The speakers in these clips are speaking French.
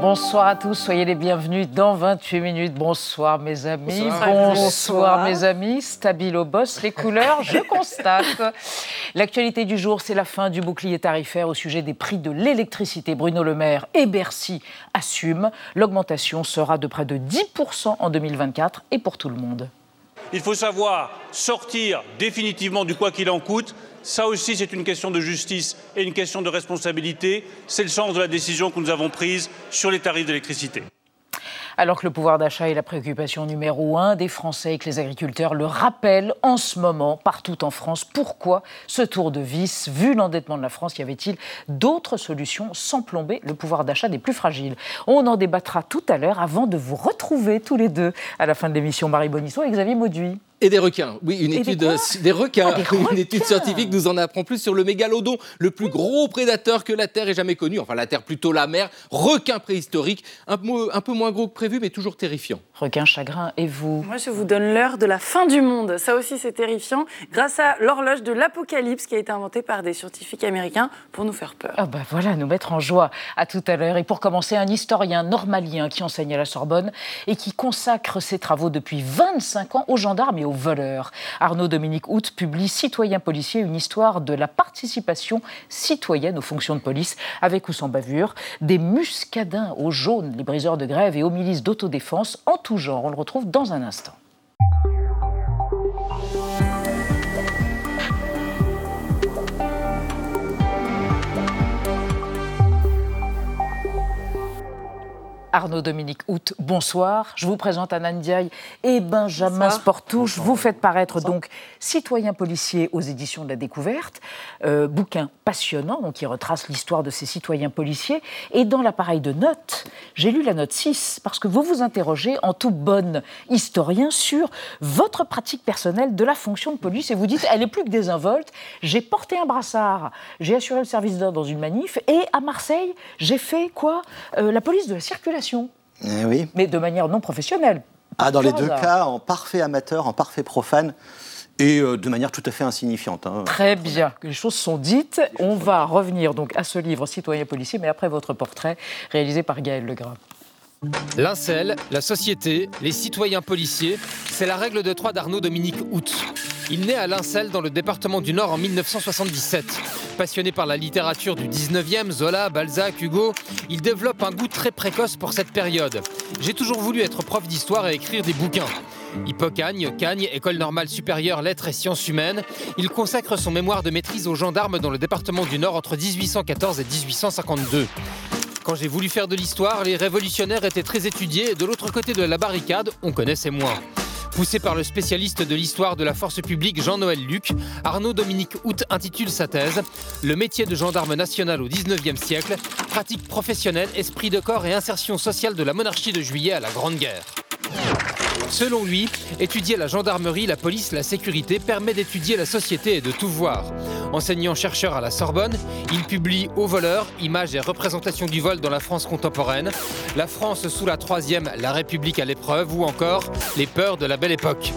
Bonsoir à tous, soyez les bienvenus dans 28 minutes. Bonsoir mes amis, bonsoir, mes amis. Stabilo boss, les couleurs, je constate. L'actualité du jour, c'est la fin du bouclier tarifaire au sujet des prix de l'électricité. Bruno Le Maire et Bercy assument. L'augmentation sera de près de 10% en 2024 et pour tout le monde. Il faut savoir sortir définitivement du quoi qu'il en coûte ça aussi, c'est une question de justice et une question de responsabilité. C'est le sens de la décision que nous avons prise sur les tarifs d'électricité. Alors que le pouvoir d'achat est la préoccupation numéro un des Français et que les agriculteurs le rappellent en ce moment partout en France, pourquoi ce tour de vis Vu l'endettement de la France, y avait-il d'autres solutions sans plomber le pouvoir d'achat des plus fragiles? On en débattra tout à l'heure avant de vous retrouver tous les deux à la fin de l'émission Marie Bonisson et Xavier Mauduit. Et des requins, oui, une étude des, requins, ah, une étude scientifique nous en apprend plus sur le mégalodon, le plus gros prédateur que la Terre ait jamais connu. Enfin, la Terre plutôt la mer, requin préhistorique, un, un peu moins gros que prévu, mais toujours terrifiant. Requin chagrin, et vous? Moi, je vous donne l'heure de la fin du monde. Ça aussi, c'est terrifiant, grâce à l'horloge de l'apocalypse qui a été inventée par des scientifiques américains pour nous faire peur. Ah bah voilà, nous mettre en joie. À tout à l'heure. Et pour commencer, un historien normalien qui enseigne à la Sorbonne et qui consacre ses travaux depuis 25 ans aux gendarmes et aux voleurs. Arnaud Dominique Hout publie Citoyen policier, une histoire de la participation citoyenne aux fonctions de police, avec ou sans bavure, des muscadins aux jaunes, les briseurs de grève et aux milices d'autodéfense en tout genre. On le retrouve dans un instant. Arnaud Dominique Hout, bonsoir. Je vous présente Anna Ndiaye et Benjamin Sportouche. Vous faites paraître donc Citoyen policier aux éditions de la Découverte, euh, bouquin passionnant qui retrace l'histoire de ces citoyens policiers. Et dans l'appareil de notes, j'ai lu la note 6 parce que vous vous interrogez en tout bon historien sur votre pratique personnelle de la fonction de police et vous dites elle est plus que désinvolte. J'ai porté un brassard, j'ai assuré le service d'ordre dans une manif et à Marseille, j'ai fait quoi euh, La police de la circulation eh oui. Mais de manière non professionnelle. Ah, dans les deux cas, en parfait amateur, en parfait profane et euh, de manière tout à fait insignifiante. Hein. Très bien, les choses sont dites. On va revenir donc à ce livre Citoyen policier, mais après votre portrait réalisé par Gaël Legras. Lincel, la société, les citoyens policiers, c'est la règle de trois d'Arnaud Dominique Hout. Il naît à Lincel dans le département du Nord en 1977. Passionné par la littérature du 19e, Zola, Balzac, Hugo, il développe un goût très précoce pour cette période. J'ai toujours voulu être prof d'histoire et écrire des bouquins. Hippocagne, Cagne, École normale supérieure lettres et sciences humaines, il consacre son mémoire de maîtrise aux gendarmes dans le département du Nord entre 1814 et 1852. Quand j'ai voulu faire de l'histoire, les révolutionnaires étaient très étudiés et de l'autre côté de la barricade, on connaissait moins. Poussé par le spécialiste de l'histoire de la force publique Jean-Noël Luc, Arnaud Dominique Hout intitule sa thèse Le métier de gendarme national au XIXe siècle, pratique professionnelle, esprit de corps et insertion sociale de la monarchie de juillet à la Grande Guerre. Selon lui, étudier la gendarmerie, la police, la sécurité permet d'étudier la société et de tout voir. Enseignant-chercheur à la Sorbonne, il publie Au voleur, images et représentations du vol dans la France contemporaine, La France sous la troisième, la République à l'épreuve ou encore Les peurs de la belle époque.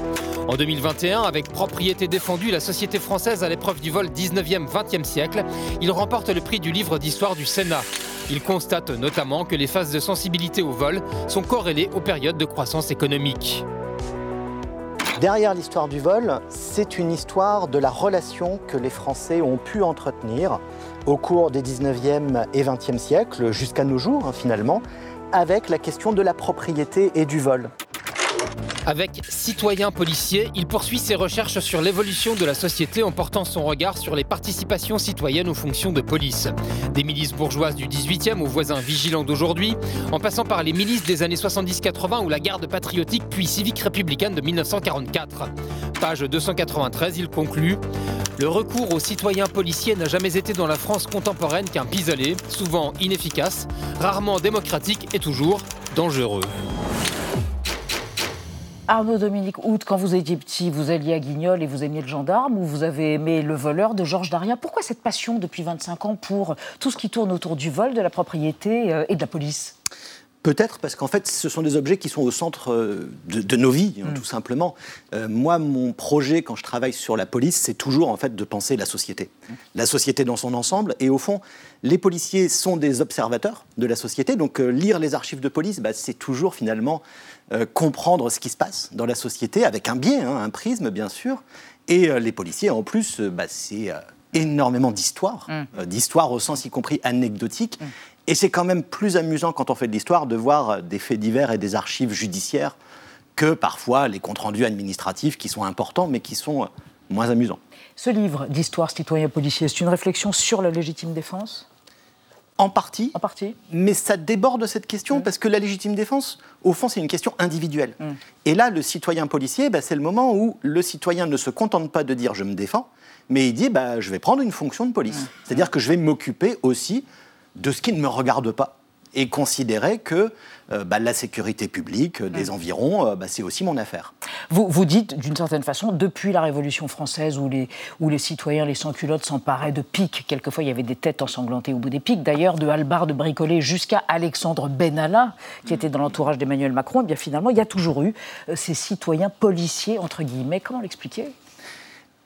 En 2021, avec propriété défendue, la société française à l'épreuve du vol 19e-20e siècle, il remporte le prix du livre d'histoire du Sénat. Il constate notamment que les phases de sensibilité au vol sont corrélées aux périodes de croissance économique. Derrière l'histoire du vol, c'est une histoire de la relation que les Français ont pu entretenir au cours des 19e et 20e siècles, jusqu'à nos jours hein, finalement, avec la question de la propriété et du vol. Avec Citoyen policier, il poursuit ses recherches sur l'évolution de la société en portant son regard sur les participations citoyennes aux fonctions de police. Des milices bourgeoises du 18e aux voisins vigilants d'aujourd'hui, en passant par les milices des années 70-80 ou la garde patriotique puis civique républicaine de 1944. Page 293, il conclut Le recours aux citoyens policiers n'a jamais été dans la France contemporaine qu'un pis-aller, souvent inefficace, rarement démocratique et toujours dangereux. Arnaud Dominique Hout, quand vous étiez petit, vous alliez à Guignol et vous aimiez le gendarme ou vous avez aimé le voleur de Georges Daria Pourquoi cette passion depuis 25 ans pour tout ce qui tourne autour du vol, de la propriété euh, et de la police? Peut-être parce qu'en fait, ce sont des objets qui sont au centre euh, de, nos vies, hein, mm. tout simplement. Euh, moi, mon projet, quand je travaille sur la police, c'est toujours en fait de penser la société, mm. la société dans son ensemble. Et au fond, les policiers sont des observateurs de la société. Donc, euh, lire les archives de police, bah, c'est toujours finalement comprendre ce qui se passe dans la société avec un biais, hein, un prisme, bien sûr. Et les policiers, en plus, bah, c'est énormément d'histoire, mm. d'histoire au sens y compris anecdotique. Et c'est quand même plus amusant quand on fait de l'histoire de voir des faits divers et des archives judiciaires que parfois les comptes rendus administratifs qui sont importants mais qui sont moins amusants. Ce livre d'histoire citoyen policier, c'est une réflexion sur la légitime défense? En partie, en partie, mais ça déborde cette question parce que la légitime défense, au fond, c'est une question individuelle. Mm. Et là, le citoyen policier, bah, c'est le moment où le citoyen ne se contente pas de dire je me défends, mais il dit bah, je vais prendre une fonction de police. Mm. C'est-à-dire que je vais m'occuper aussi de ce qui ne me regarde pas et considérer que euh, bah, la sécurité publique euh, des mm. environs, euh, bah, c'est aussi mon affaire. Vous, vous dites, d'une certaine façon, depuis la Révolution française, où les, où les citoyens, les sans-culottes, s'emparaient de piques, quelquefois il y avait des têtes ensanglantées au bout des piques, d'ailleurs, de Albar de bricoler jusqu'à Alexandre Benalla, qui était dans l'entourage d'Emmanuel Macron, et eh bien finalement, il y a toujours eu ces citoyens policiers, entre guillemets. Comment l'expliquer?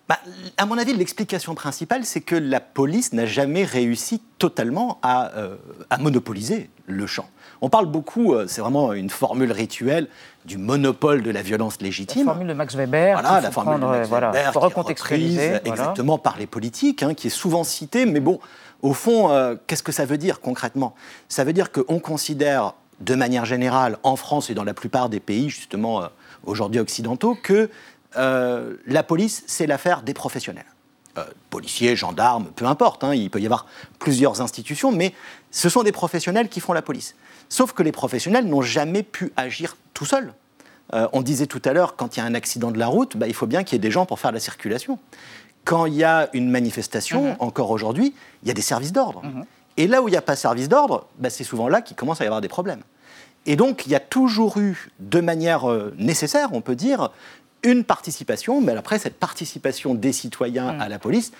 Bah, à mon avis, l'explication principale, c'est que la police n'a jamais réussi totalement à, euh, monopoliser le champ. On parle beaucoup, euh, c'est vraiment une formule rituelle, du monopole de la violence légitime. La formule de Max Weber. Voilà, la formule de Max Weber, voilà, exactement par les politiques, hein, qui est souvent citée, mais bon, au fond, euh, qu'est-ce que ça veut dire concrètement? Ça veut dire qu'on considère de manière générale, en France et dans la plupart des pays, justement, aujourd'hui occidentaux, que euh, la police, c'est l'affaire des professionnels. Euh, policiers, gendarmes, peu importe, hein, il peut y avoir plusieurs institutions, mais ce sont des professionnels qui font la police. Sauf que les professionnels n'ont jamais pu agir tout seuls. Euh, on disait tout à l'heure, quand il y a un accident de la route, bah, il faut bien qu'il y ait des gens pour faire la circulation. Quand il y a une manifestation, mhm. encore aujourd'hui, il y a des services d'ordre. Mhm. Et là où il n'y a pas de service d'ordre, bah, c'est souvent là qu'il commence à y avoir des problèmes. Et donc, il y a toujours eu, de manière nécessaire, on peut dire, une participation, mais après, cette participation des citoyens mm. à la police,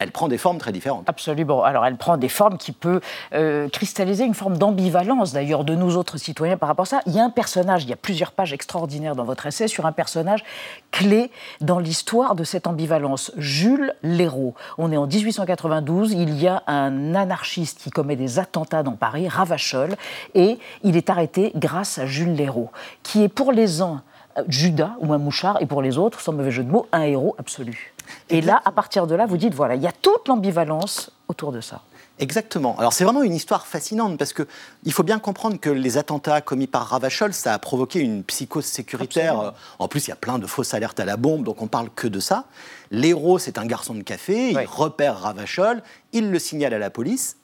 elle prend des formes très différentes. Absolument. Alors, elle prend des formes qui peuvent euh, cristalliser une forme d'ambivalence, d'ailleurs, de nous autres citoyens par rapport à ça. Il y a un personnage, il y a plusieurs pages extraordinaires dans votre essai sur un personnage clé dans l'histoire de cette ambivalence, Jules Léraud. On est en 1892, il y a un anarchiste qui commet des attentats dans Paris, Ravachol, et il est arrêté grâce à Jules Léraud, qui est pour les uns Judas ou un mouchard, et pour les autres, sans mauvais jeu de mots, un héros absolu. Et là, à partir de là, vous dites, voilà, il y a toute l'ambivalence autour de ça. Exactement. Alors c'est vraiment une histoire fascinante parce que il faut bien comprendre que les attentats commis par Ravachol, ça a provoqué une psychose sécuritaire. En plus, il y a plein de fausses alertes à la bombe, donc on parle que de ça. L'héros, c'est un garçon de café, il repère Ravachol, il le signale à la police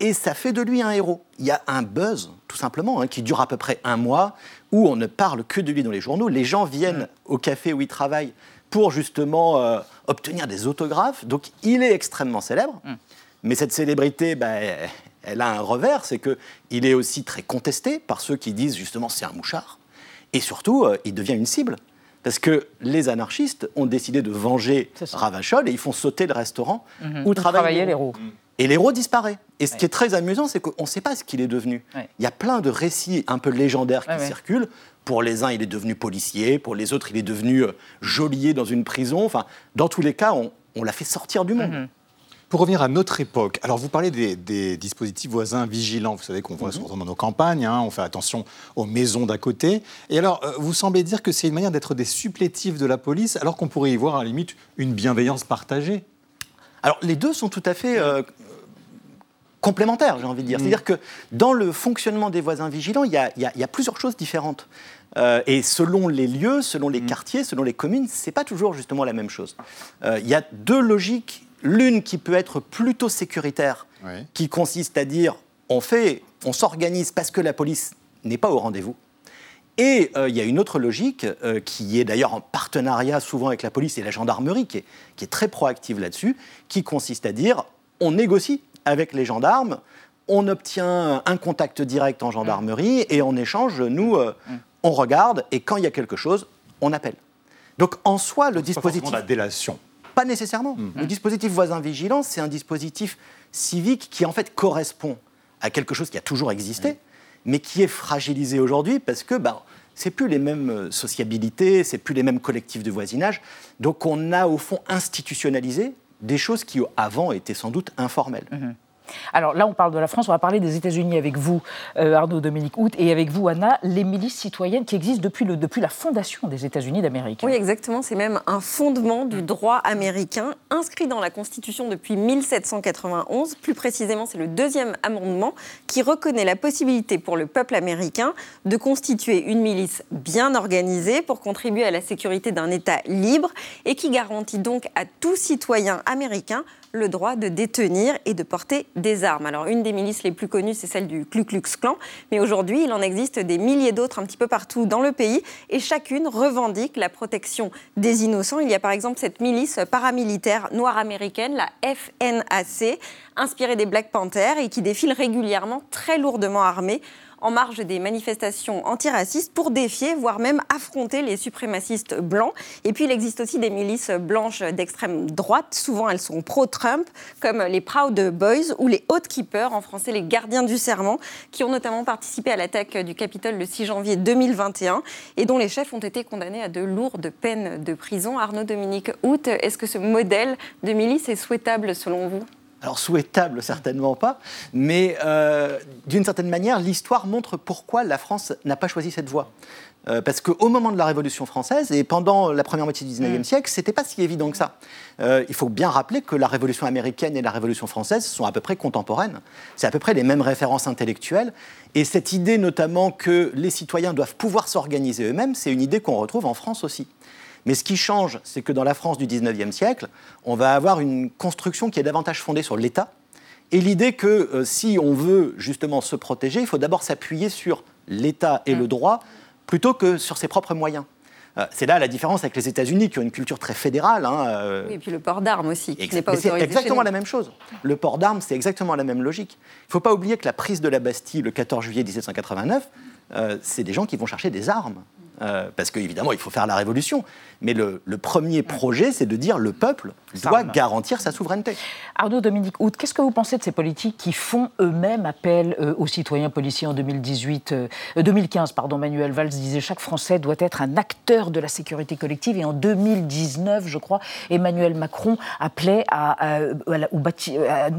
et ça fait de lui un héros. Il y a un buzz, tout simplement, hein, qui dure à peu près un mois, où on ne parle que de lui dans les journaux. Les gens viennent au café où il travaille pour justement euh, obtenir des autographes. Donc il est extrêmement célèbre. Mm. Mais cette célébrité, bah, elle a un revers, c'est qu'il est aussi très contesté par ceux qui disent justement c'est un mouchard. Et surtout, euh, il devient une cible. Parce que les anarchistes ont décidé de venger Ravachol et ils font sauter le restaurant mm-hmm. où, travaillaient les roues. Et l'héros disparaît. Et ce qui est très amusant, c'est qu'on ne sait pas ce qu'il est devenu. Il y a plein de récits un peu légendaires qui circulent. Pour les uns, il est devenu policier. Pour les autres, il est devenu euh, geôlier dans une prison. Enfin, dans tous les cas, on, l'a fait sortir du monde. Mhm. Pour revenir à notre époque, alors vous parlez des, dispositifs voisins vigilants, vous savez qu'on voit mhm. souvent dans nos campagnes, hein, on fait attention aux maisons d'à côté. Et alors, euh, vous semblez dire que c'est une manière d'être des supplétifs de la police, alors qu'on pourrait y voir à la limite une bienveillance partagée alors les deux sont tout à fait euh, complémentaires, j'ai envie de dire. Mm. C'est-à-dire que dans le fonctionnement des voisins vigilants, il y a, plusieurs choses différentes. Euh, et selon les lieux, selon les mm. quartiers, selon les communes, c'est pas toujours justement la même chose. Euh, il y a deux logiques. L'une qui peut être plutôt sécuritaire, qui consiste à dire on fait, on s'organise parce que la police n'est pas au rendez-vous. Et euh, il y a une autre logique euh, qui est d'ailleurs en partenariat souvent avec la police et la gendarmerie, qui est, très proactive là-dessus, qui consiste à dire on négocie avec les gendarmes, on obtient un contact direct en gendarmerie et en échange, nous, euh, on regarde et quand il y a quelque chose, on appelle. Donc en soi, le dispositif. Pas la délation. Pas nécessairement. Hmm. Le dispositif voisin vigilant, c'est un dispositif civique qui en fait correspond à quelque chose qui a toujours existé mais qui est fragilisé aujourd'hui parce que bah, c'est plus les mêmes euh, sociabilités, c'est plus les mêmes collectifs de voisinage. Donc on a au fond institutionnalisé des choses qui avant étaient sans doute informelles. Mhm. Alors là, on parle de la France, on va parler des États-Unis avec vous, euh, Arnaud Dominique Hout, et avec vous, Anna, les milices citoyennes qui existent depuis, depuis la fondation des États-Unis d'Amérique. Oui, exactement. C'est même un fondement du droit américain inscrit dans la Constitution depuis 1791. Plus précisément, c'est le deuxième amendement qui reconnaît la possibilité pour le peuple américain de constituer une milice bien organisée pour contribuer à la sécurité d'un État libre et qui garantit donc à tout citoyen américain le droit de détenir et de porter des armes. Alors une des milices les plus connues, c'est celle du Ku Klux Klan, mais aujourd'hui, il en existe des milliers d'autres un petit peu partout dans le pays et chacune revendique la protection des innocents. Il y a par exemple cette milice paramilitaire noire américaine, la FNAC, inspirée des Black Panthers et qui défile régulièrement très lourdement armée en marge des manifestations antiracistes pour défier, voire même affronter les suprémacistes blancs. Et puis il existe aussi des milices blanches d'extrême droite, souvent elles sont pro-Trump, comme les Proud Boys ou les Keepers, en français les gardiens du serment, qui ont notamment participé à l'attaque du Capitole le 6 janvier 2021 et dont les chefs ont été condamnés à de lourdes peines de prison. Arnaud Dominique Hout, est-ce que ce modèle de milice est souhaitable selon vous? Alors souhaitable, certainement pas, mais euh, d'une certaine manière, l'histoire montre pourquoi la France n'a pas choisi cette voie. Euh, parce qu'au moment de la Révolution française et pendant la première moitié du XIXe mm. siècle, c'était pas si évident que ça. Euh, il faut bien rappeler que la Révolution américaine et la Révolution française sont à peu près contemporaines. C'est à peu près les mêmes références intellectuelles. Et cette idée notamment que les citoyens doivent pouvoir s'organiser eux-mêmes, c'est une idée qu'on retrouve en France aussi. Mais ce qui change, c'est que dans la France du 19e siècle, on va avoir une construction qui est davantage fondée sur l'État et l'idée que euh, si on veut justement se protéger, il faut d'abord s'appuyer sur l'État et le mm. droit plutôt que sur ses propres moyens. Euh, c'est là la différence avec les États-Unis qui ont une culture très fédérale. Hein, euh. Oui, et puis le port d'armes aussi, qui n'est pas autorisé. C'est exactement la même chose. Le port d'armes, c'est exactement la même logique. Il ne faut pas oublier que la prise de la Bastille le 14 juillet 1789, c'est des gens qui vont chercher des armes. Euh, parce qu'évidemment, il faut faire la révolution. Mais le, premier projet, c'est de dire le peuple doit garantir sa souveraineté. Arnaud Dominique Hout, qu'est-ce que vous pensez de ces politiques qui font eux-mêmes appel euh, aux citoyens policiers en 2018, 2015 euh, pardon, Manuel Valls disait chaque Français doit être un acteur de la sécurité collective. Et en 2019, je crois, Emmanuel Macron appelait à,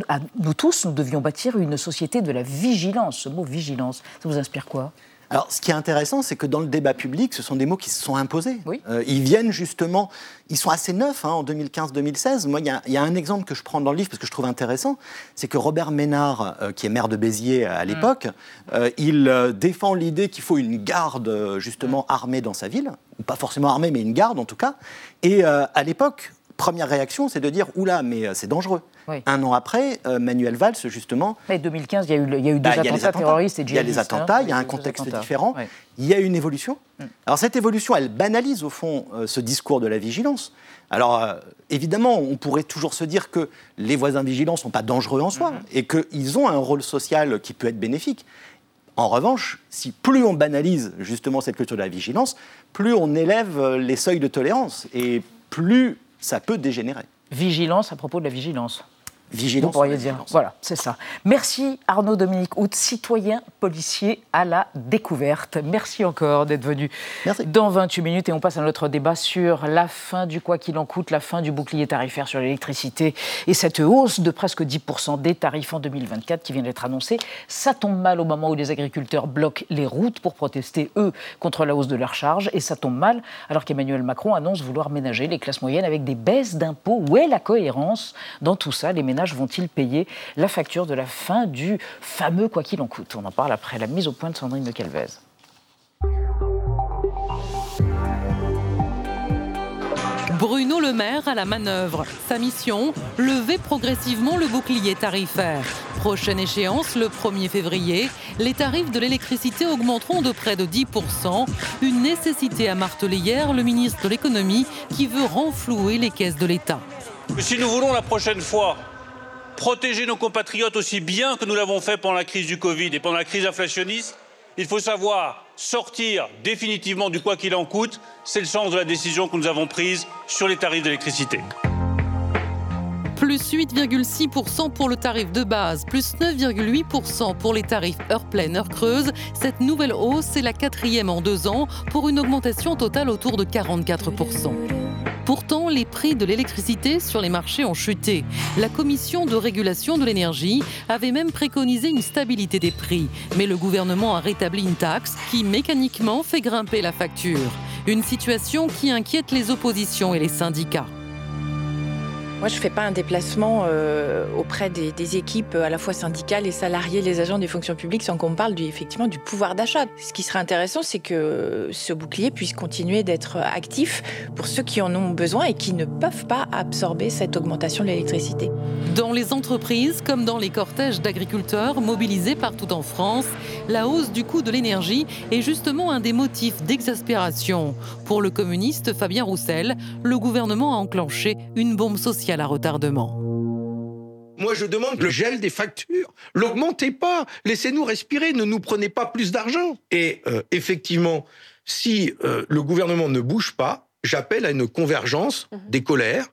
à nous tous, nous devions bâtir une société de la vigilance. Ce mot vigilance, ça vous inspire quoi? Alors, ce qui est intéressant, c'est que dans le débat public, ce sont des mots qui se sont imposés. Oui. Euh, ils viennent justement, ils sont assez neufs hein, en 2015-2016. Moi, il y, a un exemple que je prends dans le livre parce que je trouve intéressant, c'est que Robert Ménard, euh, qui est maire de Béziers à mm. l'époque, euh, il défend l'idée qu'il faut une garde justement mm. armée dans sa ville, ou pas forcément armée, mais une garde en tout cas. Et à l'époque, première réaction, c'est de dire oula, mais c'est dangereux. Un an après, euh, Manuel Valls, justement. Mais 2015, il y a eu, il y a eu deux bah, attentats, terroristes et Il y a les attentats, il y a un contexte différent. Il y a une évolution. Mm. Alors, cette évolution, elle banalise, au fond, euh, ce discours de la vigilance. Alors, euh, évidemment, on pourrait toujours se dire que les voisins vigilants ne sont pas dangereux en soi mm-hmm. et qu'ils ont un rôle social qui peut être bénéfique. En revanche, si plus on banalise justement cette culture de la vigilance, plus on élève les seuils de tolérance et plus ça peut dégénérer. Vigilance à propos de la vigilance. Vigilance. Vous pourriez dire. Voilà, c'est ça. Merci Arnaud Dominique Hout, citoyen policier à la découverte. Merci encore d'être venu Merci. dans 28 minutes et on passe à notre débat sur la fin du quoi qu'il en coûte, la fin du bouclier tarifaire sur l'électricité et cette hausse de presque 10% des tarifs en 2024 qui vient d'être annoncée. Ça tombe mal au moment où les agriculteurs bloquent les routes pour protester, eux, contre la hausse de leurs charges et ça tombe mal alors qu'Emmanuel Macron annonce vouloir ménager les classes moyennes avec des baisses d'impôts. Où est la cohérence dans tout ça Les ménages vont-ils payer la facture de la fin du fameux quoi qu'il en coûte? On en parle après la mise au point de Sandrine de Calvez. Bruno Le Maire à la manœuvre. Sa mission lever progressivement le bouclier tarifaire. Prochaine échéance, le 1er février, les tarifs de l'électricité augmenteront de près de 10%. Une nécessité à marteler hier le ministre de l'économie qui veut renflouer les caisses de l'État. Si nous voulons la prochaine fois protéger nos compatriotes aussi bien que nous l'avons fait pendant la crise du Covid et pendant la crise inflationniste, il faut savoir sortir définitivement du quoi qu'il en coûte. C'est le sens de la décision que nous avons prise sur les tarifs d'électricité. Plus 8,6% pour le tarif de base, plus 9,8% pour les tarifs heure pleine, heure creuse. Cette nouvelle hausse est la quatrième en deux ans pour une augmentation totale autour de 44%. Pourtant, les prix de l'électricité sur les marchés ont chuté. La Commission de régulation de l'énergie avait même préconisé une stabilité des prix. Mais le gouvernement a rétabli une taxe qui mécaniquement fait grimper la facture. Une situation qui inquiète les oppositions et les syndicats. Moi, je ne fais pas un déplacement euh, auprès des, équipes à la fois syndicales, les salariés, les agents des fonctions publiques sans qu'on me parle effectivement du pouvoir d'achat. Ce qui serait intéressant, c'est que ce bouclier puisse continuer d'être actif pour ceux qui en ont besoin et qui ne peuvent pas absorber cette augmentation de l'électricité. Dans les entreprises comme dans les cortèges d'agriculteurs mobilisés partout en France, la hausse du coût de l'énergie est justement un des motifs d'exaspération. Pour le communiste Fabien Roussel, le gouvernement a enclenché une bombe sociale à la retardement. Moi, je demande le gel des factures. L'augmentez pas. Laissez-nous respirer. Ne nous prenez pas plus d'argent. Et euh, effectivement, si euh, le gouvernement ne bouge pas, j'appelle à une convergence mhm. des colères.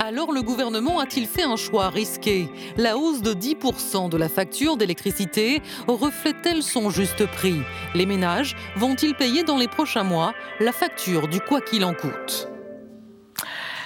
Alors le gouvernement a-t-il fait un choix risqué? La hausse de 10% de la facture d'électricité reflète-t-elle son juste prix? Les ménages vont-ils payer dans les prochains mois la facture du quoi qu'il en coûte?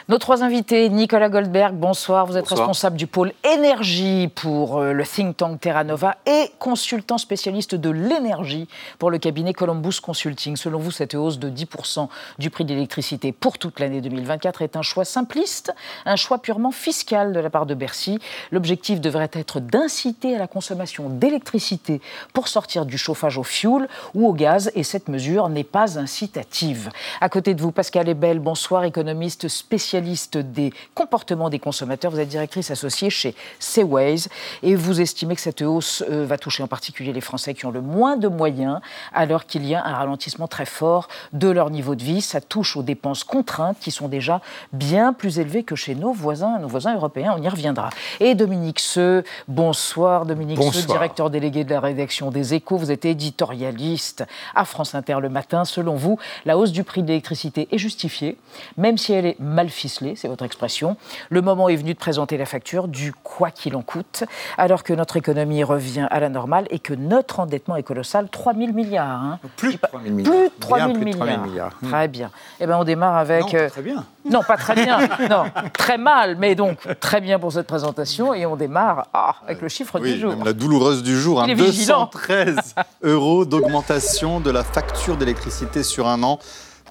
Nos trois invités, Nicolas Goldberg, bonsoir. Vous êtes responsable du pôle énergie pour euh, le think tank Terra Nova et consultant spécialiste de l'énergie pour le cabinet Columbus Consulting. Selon vous, cette hausse de 10% du prix de l'électricité pour toute l'année 2024 est un choix simpliste, un choix purement fiscal de la part de Bercy. L'objectif devrait être d'inciter à la consommation d'électricité pour sortir du chauffage au fioul ou au gaz et cette mesure n'est pas incitative. À côté de vous, Pascal Ebel, bonsoir, économiste spécialiste spécialiste des comportements des consommateurs. Vous êtes directrice associée chez Seaways et vous estimez que cette hausse euh, va toucher en particulier les Français qui ont le moins de moyens alors qu'il y a un ralentissement très fort de leur niveau de vie. Ça touche aux dépenses contraintes qui sont déjà bien plus élevées que chez nos voisins, nos voisins européens. On y reviendra. Et Dominique Seux, bonsoir Dominique Seux, directeur délégué de la rédaction des Échos. Vous êtes éditorialiste à France Inter le matin. Selon vous, la hausse du prix de l'électricité est justifiée, même si elle est mal ficelé, c'est votre expression. Le moment est venu de présenter la facture du quoi qu'il en coûte, alors que notre économie revient à la normale et que notre endettement est colossal, 3 000 milliards. Hein. Plus de 3 000 milliards. Plus de 3 000 milliards. Très bien. Eh bien, on démarre avec... Non, euh, très bien. Non, pas très bien. non, très mal, mais donc très bien pour cette présentation. Et on démarre ah, avec le chiffre du jour. la douloureuse du jour, hein, 213 euros d'augmentation de la facture d'électricité sur un an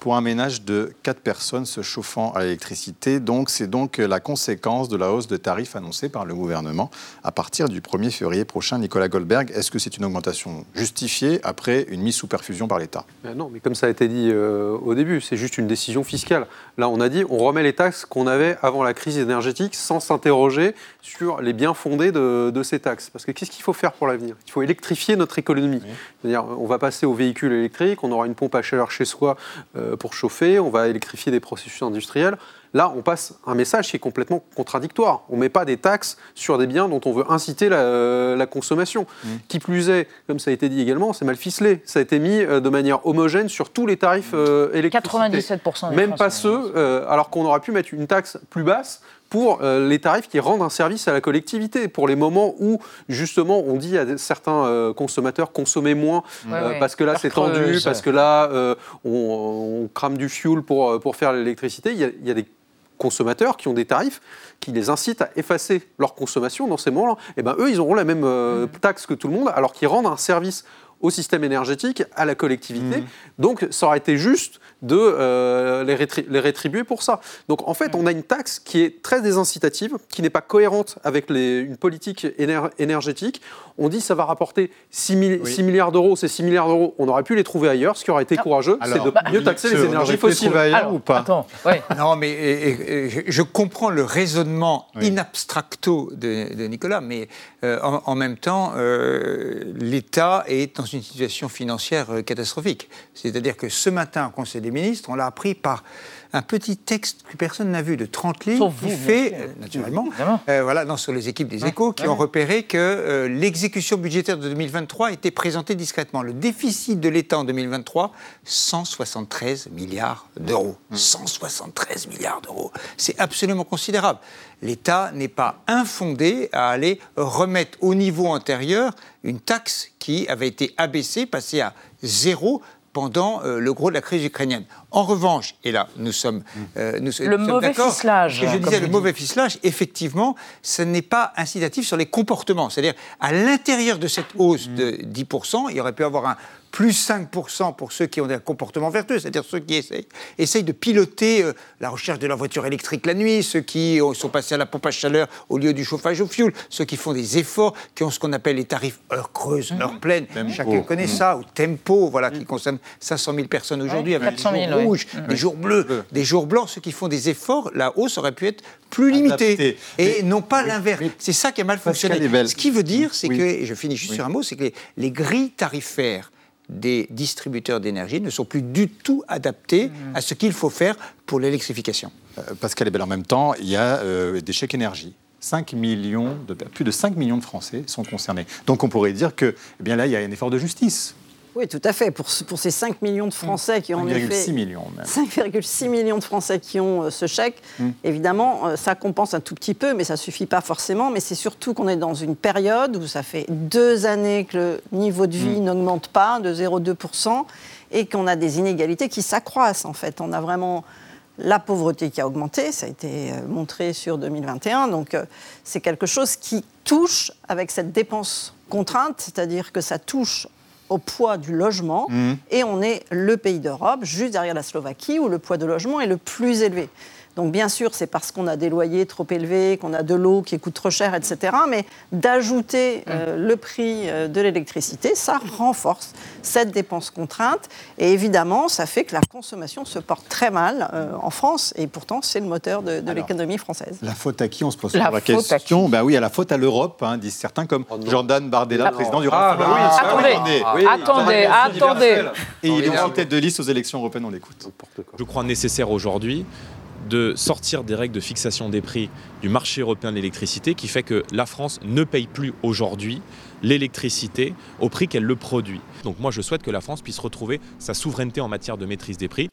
pour un ménage de 4 personnes se chauffant à l'électricité. Donc, c'est donc la conséquence de la hausse de tarifs annoncée par le gouvernement à partir du 1er février prochain. Nicolas Goldberg, est-ce que c'est une augmentation justifiée après une mise sous perfusion par l'État? Ben Non, mais comme ça a été dit euh, au début, c'est juste une décision fiscale. Là, on a dit on remet les taxes qu'on avait avant la crise énergétique sans s'interroger sur les biens fondés de, ces taxes. Parce que qu'est-ce qu'il faut faire pour l'avenir? Il faut électrifier notre économie. C'est-à-dire, on va passer aux véhicules électriques, on aura une pompe à chaleur chez soi. Euh, euh, pour chauffer, on va électrifier des processus industriels. Là, on passe un message qui est complètement contradictoire. On ne met pas des taxes sur des biens dont on veut inciter la, euh, consommation. Mmh. Qui plus est, comme ça a été dit également, c'est mal ficelé. Ça a été mis euh, de manière homogène sur tous les tarifs électriques. 97% Même pas ceux, alors qu'on aurait pu mettre une taxe plus basse pour euh, les tarifs qui rendent un service à la collectivité, pour les moments où justement on dit à certains euh, consommateurs consommer moins euh, parce que là c'est tendu, parce que là on, crame du fuel pour, pour faire l'électricité. Il, y a des consommateurs qui ont des tarifs qui les incitent à effacer leur consommation dans ces moments-là. Et eh ben eux, ils auront la même mmh. taxe que tout le monde, alors qu'ils rendent un service au système énergétique, à la collectivité. Mmh. Donc ça aurait été juste de euh, les, rétribuer pour ça. Donc en fait, on a une taxe qui est très désincitative, qui n'est pas cohérente avec une politique énergétique. On dit que ça va rapporter 6, milliards d'euros. Ces 6 milliards d'euros, on aurait pu les trouver ailleurs. Ce qui aurait été courageux, c'est de mieux taxer les énergies fossiles. Les ailleurs ou pas? Non, mais je comprends le raisonnement in abstracto de, Nicolas, mais euh, en, même temps, euh, l'État est dans une situation financière euh, catastrophique. C'est-à-dire que ce matin, au Conseil des ministres, on l'a appris par un petit texte que personne n'a vu de 30 lignes qui fait, euh, naturellement, euh, voilà, non, sur les équipes des échos, qui ont repéré que euh, l'exécution budgétaire de 2023 était présentée discrètement. Le déficit de l'État en 2023, 173 milliards d'euros. 173 mmh. milliards d'euros. C'est absolument considérable. L'État n'est pas infondé à aller remettre au niveau antérieur une taxe qui avait été abaissée, passée à zéro pendant euh, le gros de la crise ukrainienne. En revanche, et là, nous sommes, euh, nous, le mauvais ficelage. je disais, le mauvais ficelage, effectivement, ce n'est pas incitatif sur les comportements. C'est-à-dire, à, l'intérieur de cette hausse de 10%, il aurait pu avoir un plus 5% pour ceux qui ont un comportement vertueux, c'est-à-dire ceux qui essayent, de piloter euh, la recherche de leur voiture électrique la nuit, ceux qui sont passés à la pompe à chaleur au lieu du chauffage au fioul, ceux qui font des efforts, qui ont ce qu'on appelle les tarifs heure creuse, heure pleine, chacun connaît ça, ou tempo, voilà, qui consomme 500 000 personnes aujourd'hui avec des jours rouges, des jours bleus, des jours blancs, ceux qui font des efforts, la hausse aurait pu être plus limitée. Et non pas l'inverse. C'est ça qui a mal fonctionné. Ce qui veut dire, c'est que, et je finis juste sur un mot, c'est que les grilles tarifaires des distributeurs d'énergie ne sont plus du tout adaptés à ce qu'il faut faire pour l'électrification. Euh, Pascal Ebel, en même temps, il y a euh, des chèques énergie. 5 millions de, plus de 5 millions de Français sont concernés. Donc on pourrait dire que eh bien là, il y a un effort de justice. Oui, tout à fait. Pour, pour ces 5 millions de Français qui ont 5,6 millions même. 5,6 millions de Français qui ont euh, ce chèque, hmm. évidemment, euh, ça compense un tout petit peu, mais ça ne suffit pas forcément. Mais c'est surtout qu'on est dans une période où ça fait deux années que le niveau de vie hmm. n'augmente pas de 0,2% et qu'on a des inégalités qui s'accroissent, en fait. On a vraiment la pauvreté qui a augmenté, ça a été euh, montré sur 2021. Donc c'est quelque chose qui touche avec cette dépense contrainte, c'est-à-dire que ça touche au poids du logement. Mmh. Et on est le pays d'Europe, juste derrière la Slovaquie, où le poids de logement est le plus élevé. Donc bien sûr, c'est parce qu'on a des loyers trop élevés, qu'on a de l'eau qui coûte trop cher, etc. Mais d'ajouter euh, le prix euh, de l'électricité, ça renforce cette dépense contrainte. Et évidemment, ça fait que la consommation se porte très mal euh, en France. Et pourtant, c'est le moteur de, l'économie française. La faute à qui? On se pose la, la question. Ben oui, à la faute à l'Europe, hein, disent certains, comme oh Jordan Bardella, ah président du ah, bah oui, attendez, attendez, attendez. Et il est en tête de liste aux élections européennes, on l'écoute. Je crois nécessaire aujourd'hui de sortir des règles de fixation des prix du marché européen de l'électricité qui fait que la France ne paye plus aujourd'hui l'électricité au prix qu'elle le produit. Donc moi je souhaite que la France puisse retrouver sa souveraineté en matière de maîtrise des prix.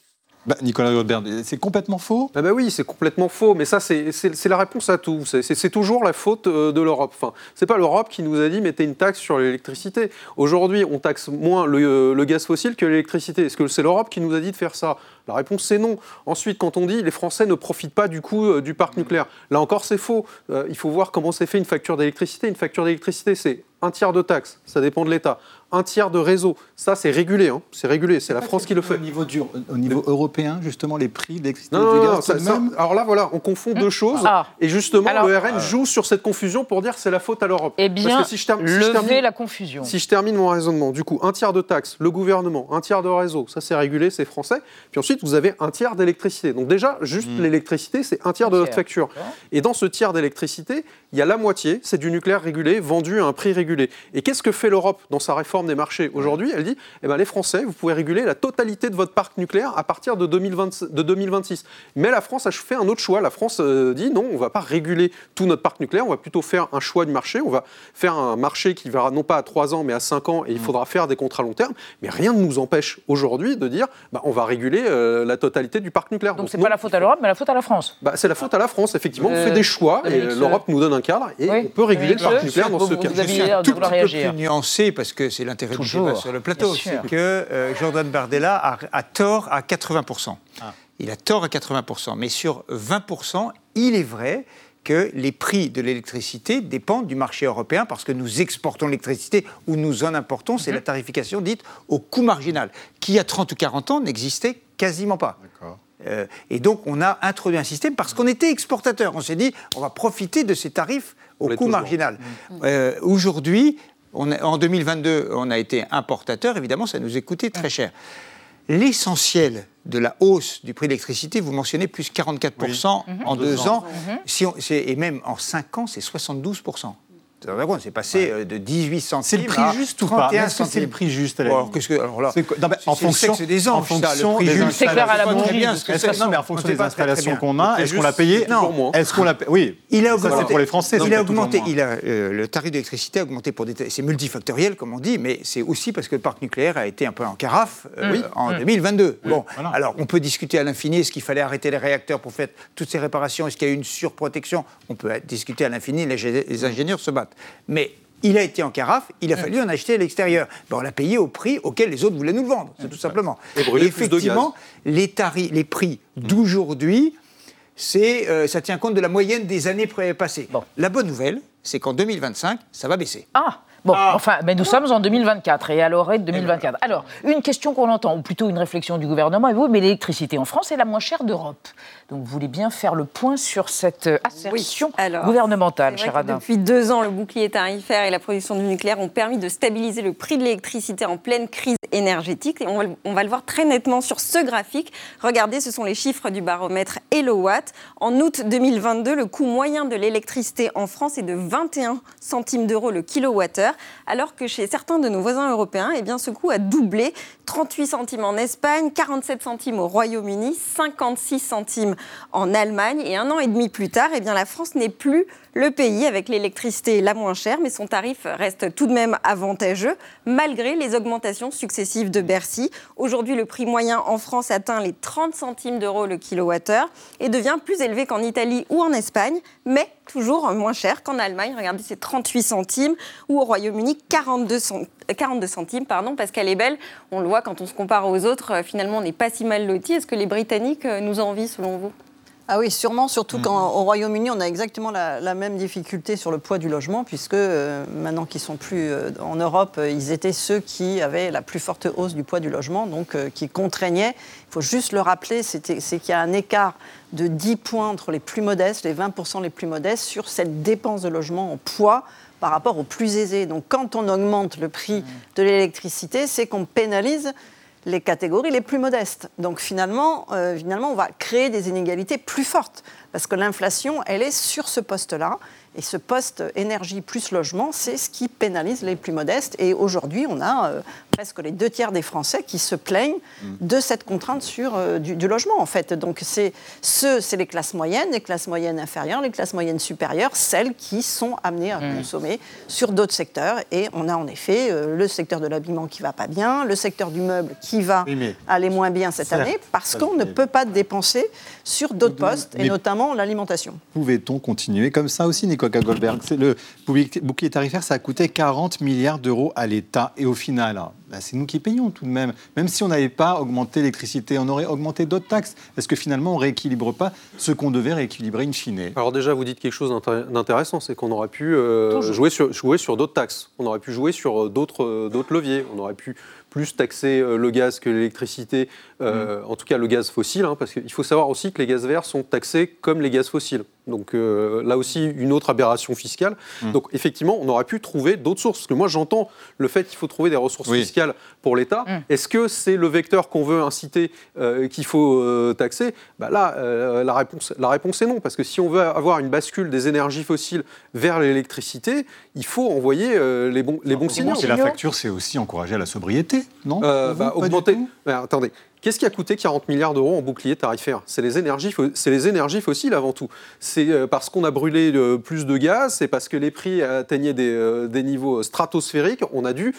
Bah, Nicolas Godbert, c'est complètement faux ah bah Oui, c'est complètement faux, mais ça, c'est la réponse à tout. C'est toujours la faute euh, de l'Europe. Enfin, c'est pas l'Europe qui nous a dit mettez une taxe sur l'électricité. Aujourd'hui, on taxe moins le, euh, le gaz fossile que l'électricité. Est-ce que c'est l'Europe qui nous a dit de faire ça? La réponse, c'est non. Ensuite, quand on dit les Français ne profitent pas du coup euh, du parc nucléaire, là encore, c'est faux. il faut voir comment c'est fait une facture d'électricité. Une facture d'électricité, c'est un tiers de taxes, ça dépend de l'État un tiers de réseau. Ça, c'est régulé. Hein. C'est régulé. C'est la France qui le fait. Au niveau, du, au niveau européen, justement, les prix d'électricité du gaz, ça, Alors là, voilà, on confond deux choses. Ah. Et justement, le RN euh, joue sur cette confusion pour dire que c'est la faute à l'Europe. Eh bien, Parce que si je, termine, la confusion. Si je termine mon raisonnement, du coup, un tiers de taxes, le gouvernement, un tiers de réseau, ça c'est régulé, c'est français. Puis ensuite, vous avez un tiers d'électricité. Donc déjà, juste hmm. l'électricité, c'est un tiers de notre facture. Et dans ce tiers d'électricité, il y a la moitié, c'est du nucléaire régulé, vendu à un prix régulé. Et qu'est-ce que fait l'Europe dans sa réforme? Des marchés aujourd'hui elle dit eh ben, les Français, vous pouvez réguler la totalité de votre parc nucléaire à partir de, 2026. Mais la France a fait un autre choix. La France euh, dit non, on ne va pas réguler tout notre parc nucléaire, on va plutôt faire un choix du marché. On va faire un marché qui verra non pas à 3 ans, mais à 5 ans, et il mmh. faudra faire des contrats long terme. Mais rien ne nous empêche aujourd'hui de dire bah, on va réguler euh, la totalité du parc nucléaire. Donc, ce n'est pas la faute à l'Europe, mais la faute à la France. Bah, c'est la faute à la France, effectivement. on fait des choix, et l'Europe nous donne un cadre, et on peut réguler le parc nucléaire dans ce suis un tout petit peu plus nuancé, parce que c'est l'intérêt du débat sur le plateau que euh, Jordan Bardella a, tort à 80%. Ah. Il a tort à 80%. Mais sur 20%, il est vrai que les prix de l'électricité dépendent du marché européen parce que nous exportons l'électricité ou nous en importons. C'est mhm. la tarification dite au coût marginal, qui il y a 30 ou 40 ans n'existait quasiment pas. Euh, et donc on a introduit un système parce qu'on était exportateur. On s'est dit on va profiter de ces tarifs au coût marginal. Euh, aujourd'hui, en 2022, on a été importateur, évidemment, ça nous a coûté très cher. L'essentiel de la hausse du prix de l'électricité, vous mentionnez plus 44% en deux, ans, si et même en cinq ans, c'est 72%. C'est passé euh, de 18 centimes. C'est le prix juste ou pas Est-ce que c'est le prix juste à la alors, que, alors là, non, mais en fonction c'est des anges, en fonction ça, le prix juste. C'est clair à la bougie. Non, mais en fonction des installations qu'on a, est-ce qu'on l'a payé Non. Est-ce qu'on l'a Oui. Il a augmenté. Ça, c'est pour les Français. Il a augmenté. Il a euh, le tarif d'électricité a augmenté pour des. C'est multifactoriel, comme on dit, mais c'est aussi parce que le parc nucléaire a été un peu en carafe euh, en 2022. Bon, alors on peut discuter à l'infini. Est-ce qu'il fallait arrêter les réacteurs pour faire toutes ces réparations Est-ce qu'il y a eu une surprotection? On peut discuter à l'infini. Les ingénieurs se battent. Mais il a été en carafe, il a fallu en acheter à l'extérieur. Ben, on l'a payé au prix auquel les autres voulaient nous le vendre, c'est tout simplement. Et, effectivement, les, tarifs, les prix mm. d'aujourd'hui, c'est, euh, ça tient compte de la moyenne des années passées. La bonne nouvelle, c'est qu'en 2025, ça va baisser. Ah Bon, ah. enfin, mais nous sommes en 2024 et à l'oreille de 2024. Alors, une question qu'on entend, ou plutôt une réflexion du gouvernement, est oui, mais l'électricité en France est la moins chère d'Europe. Donc, vous voulez bien faire le point sur cette euh, assertion gouvernementale, cher Adam. Depuis deux ans, le bouclier tarifaire et la production du nucléaire ont permis de stabiliser le prix de l'électricité en pleine crise énergétique. Et on va, on va, le voir très nettement sur ce graphique. Regardez, ce sont les chiffres du baromètre Elowatt. En août 2022, le coût moyen de l'électricité en France est de 21 centimes d'euros le kilowattheure, alors que chez certains de nos voisins européens, eh bien, ce coût a doublé. 38 centimes en Espagne, 47 centimes au Royaume-Uni, 56 centimes en Allemagne. Et un an et demi plus tard, eh bien, la France n'est plus le pays avec l'électricité la moins chère, mais son tarif reste tout de même avantageux, malgré les augmentations successives de Bercy. Aujourd'hui, le prix moyen en France atteint les 30 centimes d'euros le kilowattheure et devient plus élevé qu'en Italie ou en Espagne, mais toujours moins cher qu'en Allemagne. Regardez, c'est 38 centimes, ou au Royaume-Uni, 42 centimes. 42 centimes, pardon, parce qu'elle est belle. On le voit quand on se compare aux autres, finalement, on n'est pas si mal loti. Est-ce que les Britanniques euh, nous envient selon vous? Ah oui, sûrement, surtout mm. qu'au Royaume-Uni, on a exactement la, même difficulté sur le poids du logement, puisque euh, maintenant qu'ils sont plus euh, en Europe, euh, ils étaient ceux qui avaient la plus forte hausse du poids du logement, donc qui contraignaient. Il faut juste le rappeler, c'est qu'il y a un écart de 10 points entre les plus modestes, les 20% les plus modestes, sur cette dépense de logement en poids par rapport aux plus aisés. Donc quand on augmente le prix mm. de l'électricité, c'est qu'on pénalise les catégories les plus modestes. Donc finalement, euh, finalement, on va créer des inégalités plus fortes, parce que l'inflation, elle est sur ce poste-là. Et ce poste énergie plus logement, c'est ce qui pénalise les plus modestes. Et aujourd'hui, on a euh, presque les deux tiers des Français qui se plaignent mm. de cette contrainte sur euh, du, logement, en fait. Donc c'est ce, c'est les classes moyennes, les classes moyennes inférieures, les classes moyennes supérieures, celles qui sont amenées à mm. consommer sur d'autres secteurs. Et on a en effet euh, le secteur de l'habillement qui va pas bien, le secteur du meuble qui va aller moins bien cette année, parce qu'on ne peut pas dépenser sur d'autres postes, et notamment l'alimentation. Pouvait-on continuer comme ça aussi, Nicolas Goldberg Le bouclier tarifaire, ça a coûté 40 milliards d'euros à l'État. Et au final, bah, c'est nous qui payons tout de même. Même si on n'avait pas augmenté l'électricité, on aurait augmenté d'autres taxes. Est-ce que finalement on ne rééquilibre pas ce qu'on devait rééquilibrer in fine? Alors déjà, vous dites quelque chose d'intéressant, c'est qu'on aurait pu euh, jouer sur, jouer sur d'autres taxes. On aurait pu jouer sur euh, d'autres euh, d'autres leviers. On aurait pu plus taxer le gaz que l'électricité, mmh. en tout cas le gaz fossile, hein, parce qu'il faut savoir aussi que les gaz verts sont taxés comme les gaz fossiles. Donc là aussi, une autre aberration fiscale. Mmh. Donc effectivement, on aurait pu trouver d'autres sources. Parce que moi, j'entends le fait qu'il faut trouver des ressources fiscales pour l'État. Mm. Est-ce que c'est le vecteur qu'on veut inciter euh, qu'il faut euh, taxer? Bah Là, euh, la, réponse, la réponse est non, parce que si on veut avoir une bascule des énergies fossiles vers l'électricité, il faut envoyer les bons, les bons signaux. Et la facture, c'est aussi encourager à la sobriété, non? Bah, Augmenter. attendez, Qu'est-ce qui a coûté 40 milliards d'euros en bouclier tarifaire? C'est les, énergies, les énergies fossiles avant tout. C'est parce qu'on a brûlé plus de gaz, c'est parce que les prix atteignaient des, des niveaux stratosphériques, on a dû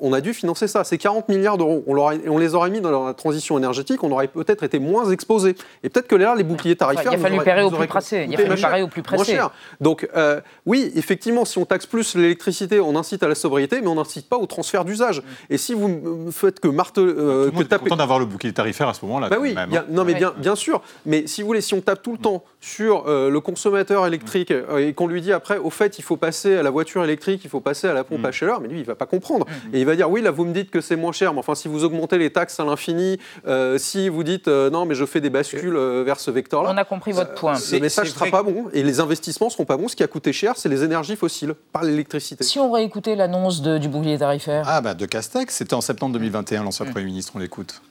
on a dû financer ça. C'est 40 milliards d'euros. On, on, les aurait mis dans la transition énergétique, on aurait peut-être été moins exposés. Et peut-être que là, les boucliers tarifaires. il a fallu parer au plus pressé. Il a fallu parer au plus pressé. Donc, euh, oui, effectivement, si on taxe plus l'électricité, on incite à la sobriété, mais on n'incite pas au transfert d'usage. Et si vous faites que Marthe. Euh, que d'avoir le bouclier tarifaire à ce moment-là. Bah oui, même, hein. non, mais bien, bien sûr. Mais si vous voulez, si on tape tout le temps sur euh, le consommateur électrique et qu'on lui dit après, au fait, il faut passer à la voiture électrique, il faut passer à la pompe mm. à chaleur, mais lui, il ne va pas comprendre. Mm. Et il va dire, oui, la vous me dites que c'est moins cher, mais enfin, si vous augmentez les taxes à l'infini, euh, si vous dites euh, non, mais je fais des bascules euh, vers ce vecteur-là. On a compris votre point. le message ne sera pas bon et les investissements ne seront pas bons. Ce qui a coûté cher, c'est les énergies fossiles, par l'électricité. Si on réécoutait l'annonce du bouclier tarifaire Ah, bah de Castex, c'était en septembre 2021, l'ancien Premier ministre, on l'écoute.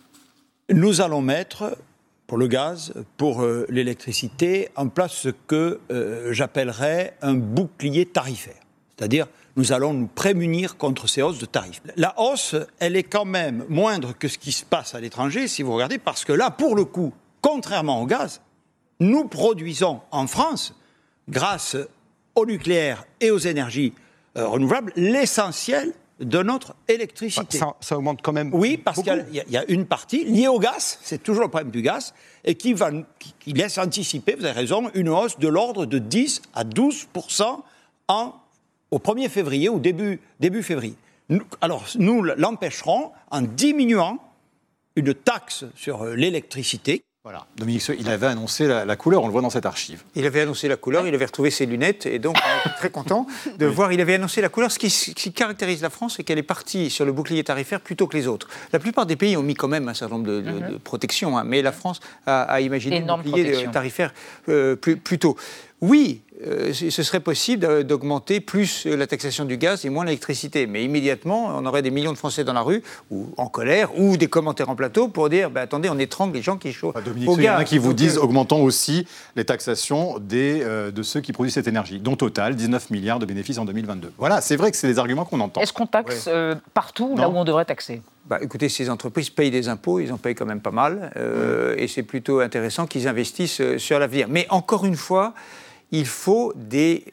Nous allons mettre pour le gaz, pour l'électricité, en place ce que j'appellerais un bouclier tarifaire. C'est-à-dire, nous allons nous prémunir contre ces hausses de tarifs. La hausse, elle est quand même moindre que ce qui se passe à l'étranger, si vous regardez, parce que là, pour le coup, contrairement au gaz, nous produisons en France, grâce au nucléaire et aux énergies euh, renouvelables, l'essentiel de notre électricité. Ça, augmente quand même. Oui, parce qu'il y, a une partie liée au gaz, c'est toujours le problème du gaz, et qui, va, qui, laisse anticiper, vous avez raison, une hausse de l'ordre de 10 à 12 en, au 1er février ou début, début février. alors, nous l'empêcherons en diminuant une taxe sur l'électricité voilà. Dominique il avait annoncé la, couleur, on le voit dans cette archive. Il avait annoncé la couleur, il avait retrouvé ses lunettes, et donc on est très content de voir, il avait annoncé la couleur. Ce qui, caractérise la France, c'est qu'elle est partie sur le bouclier tarifaire plutôt que les autres. La plupart des pays ont mis quand même un certain nombre de, mhm. protections, hein, mais la France a, imaginé le bouclier tarifaire euh, plus, plus tôt. Oui, euh, ce serait possible d'augmenter plus la taxation du gaz et moins l'électricité. Mais immédiatement, on aurait des millions de Français dans la rue, ou en colère, ou des commentaires en plateau pour dire bah, attendez, on étrangle les gens qui chauffent. Ah, Dominique, il y en a qui vous disent euh, augmentons aussi les taxations des, euh, de ceux qui produisent cette énergie, dont Total, 19 milliards de bénéfices en 2022. Voilà, c'est vrai que c'est des arguments qu'on entend. Est-ce qu'on taxe partout là où on devrait taxer? Bah, écoutez, ces entreprises payent des impôts, ils en payent quand même pas mal, et c'est plutôt intéressant qu'ils investissent sur l'avenir. Mais encore une fois, il faut des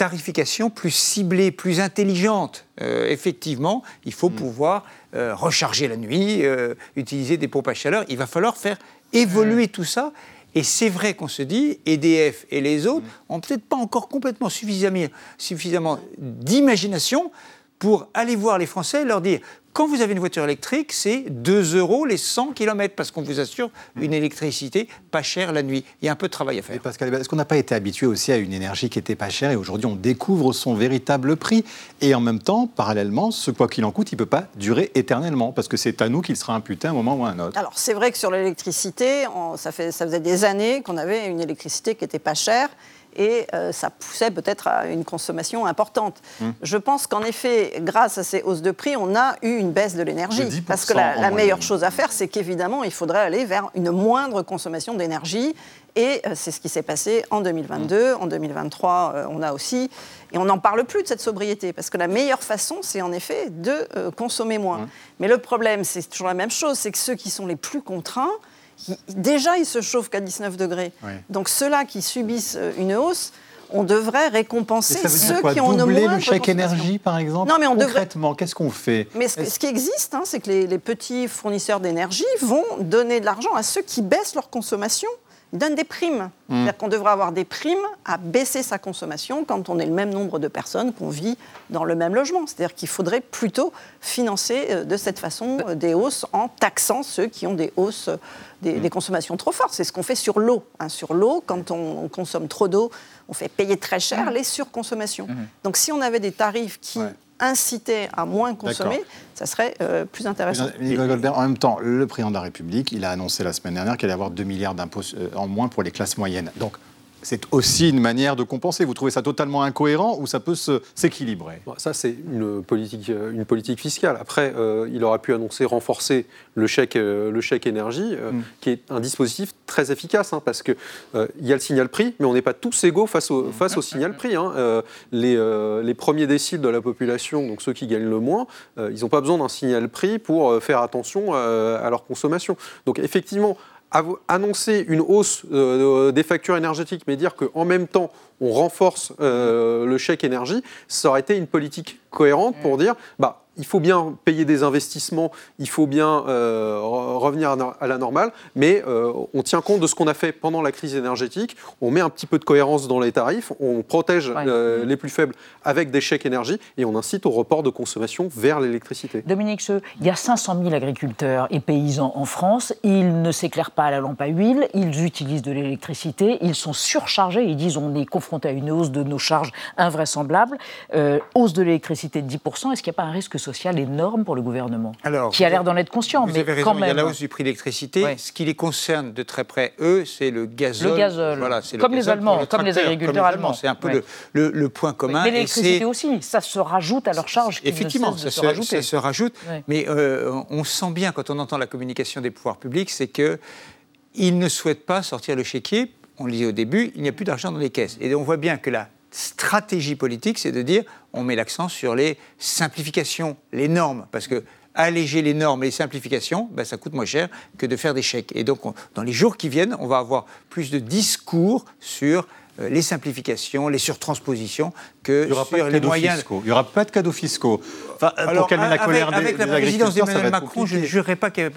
tarifications plus ciblées, plus intelligentes. Euh, effectivement, il faut mm. pouvoir euh, recharger la nuit, euh, utiliser des pompes à chaleur. Il va falloir faire évoluer tout ça. Et c'est vrai qu'on se dit, EDF et les autres n'ont mm. peut-être pas encore complètement suffisamment, suffisamment d'imagination pour aller voir les Français et leur dire quand vous avez une voiture électrique, c'est 2 euros les 100 km parce qu'on vous assure une électricité pas chère la nuit. Il y a un peu de travail à faire. Pascal, est-ce qu'on n'a pas été habitué aussi à une énergie qui était pas chère et aujourd'hui on découvre son véritable prix? Et en même temps, parallèlement, ce quoi qu'il en coûte, il ne peut pas durer éternellement parce que c'est à nous qu'il sera imputé à un moment ou à un autre. Alors c'est vrai que sur l'électricité, ça, fait, ça faisait des années qu'on avait une électricité qui n'était pas chère et euh, ça poussait peut-être à une consommation importante. Hum. Je pense qu'en effet, grâce à ces hausses de prix, on a eu une baisse de l'énergie. Parce que la, meilleure chose à faire, c'est qu'évidemment, il faudrait aller vers une moindre consommation d'énergie. Et euh, c'est ce qui s'est passé en 2022. Hum. En 2023, euh, on a aussi. Et on n'en parle plus de cette sobriété, parce que la meilleure façon, c'est en effet de consommer moins. Hum. Mais le problème, c'est toujours la même chose, c'est que ceux qui sont les plus contraints, déjà, ils se chauffent qu'à 19 degrés. Donc ceux-là qui subissent euh, une hausse, on devrait récompenser ceux qui ont Doubler le chèque énergie, par exemple Non, mais on Concrètement, qu'est-ce qu'on fait Mais ce, qui existe, hein, c'est que les, petits fournisseurs d'énergie vont donner de l'argent à ceux qui baissent leur consommation. Ils donnent des primes. Hmm. C'est-à-dire qu'on devrait avoir des primes à baisser sa consommation quand on est le même nombre de personnes qu'on vit dans le même logement. C'est-à-dire qu'il faudrait plutôt financer euh, de cette façon euh, des hausses en taxant ceux qui ont des hausses Mm. des, consommations trop fortes. C'est ce qu'on fait sur l'eau. Hein. Sur l'eau, quand on, consomme trop d'eau, on fait payer très cher mm. les surconsommations. Mm. Donc si on avait des tarifs qui incitaient à moins consommer, ça serait euh, plus intéressant. en même temps, le président de la République, il a annoncé la semaine dernière qu'il allait avoir 2 milliards d'impôts euh, en moins pour les classes moyennes. Donc c'est aussi une manière de compenser. Vous trouvez ça totalement incohérent ou ça peut s'équilibrer? Ça, c'est une politique, euh, une politique fiscale. Après, euh, il aurait pu annoncer renforcer le chèque, euh, le chèque énergie, mm. qui est un dispositif très efficace, hein, parce qu'il il y a le signal prix, mais on n'est pas tous égaux face au, face au signal prix. Hein. les, les, premiers déciles de la population, donc ceux qui gagnent le moins, ils n'ont pas besoin d'un signal prix pour faire attention à leur consommation. Donc effectivement, annoncer une hausse euh, des factures énergétiques, mais dire qu'en même temps, on renforce euh, le chèque énergie, ça aurait été une politique cohérente pour dire, bah, il faut bien payer des investissements, il faut bien euh, revenir à la normale, mais euh, on tient compte de ce qu'on a fait pendant la crise énergétique, on met un petit peu de cohérence dans les tarifs, on protège euh, les plus faibles avec des chèques énergie et on incite au report de consommation vers l'électricité. Dominique il y a 500 000 agriculteurs et paysans en France, ils ne s'éclairent pas à la lampe à huile, ils utilisent de l'électricité, ils sont surchargés, ils disent on est confronté à une hausse de nos charges invraisemblables, hausse de l'électricité de 10%, est-ce qu'il n'y a pas un risque social énorme pour le gouvernement, Alors, qui a l'air d'en être conscient. mais quand même. Il y a la hausse du prix de l'électricité. Ce qui les concerne de très près, eux, c'est le gazole. Le gazole. Voilà, comme les Allemands, comme les agriculteurs allemands. C'est un peu le, point commun. Mais l'électricité aussi, ça se rajoute à leur charge. Effectivement, ça, se, ça se rajoute. Mais euh, on sent bien quand on entend la communication des pouvoirs publics, c'est que ils ne souhaitent pas sortir le chéquier. On le disait au début, il n'y a plus d'argent dans les caisses. Et on voit bien que la stratégie politique, c'est de dire on met l'accent sur les simplifications, les normes, parce que alléger les normes et les simplifications, ben, ça coûte moins cher que de faire des chèques. Et donc, dans les jours qui viennent, on va avoir plus de discours sur les simplifications, les surtranspositions, que sur les moyens. Fiscaux. Il n'y aura pas de cadeaux fiscaux. Enfin, pour calmer la colère avec, des, avec la présidence d'Emmanuel Macron, je ne jurerai pas qu'il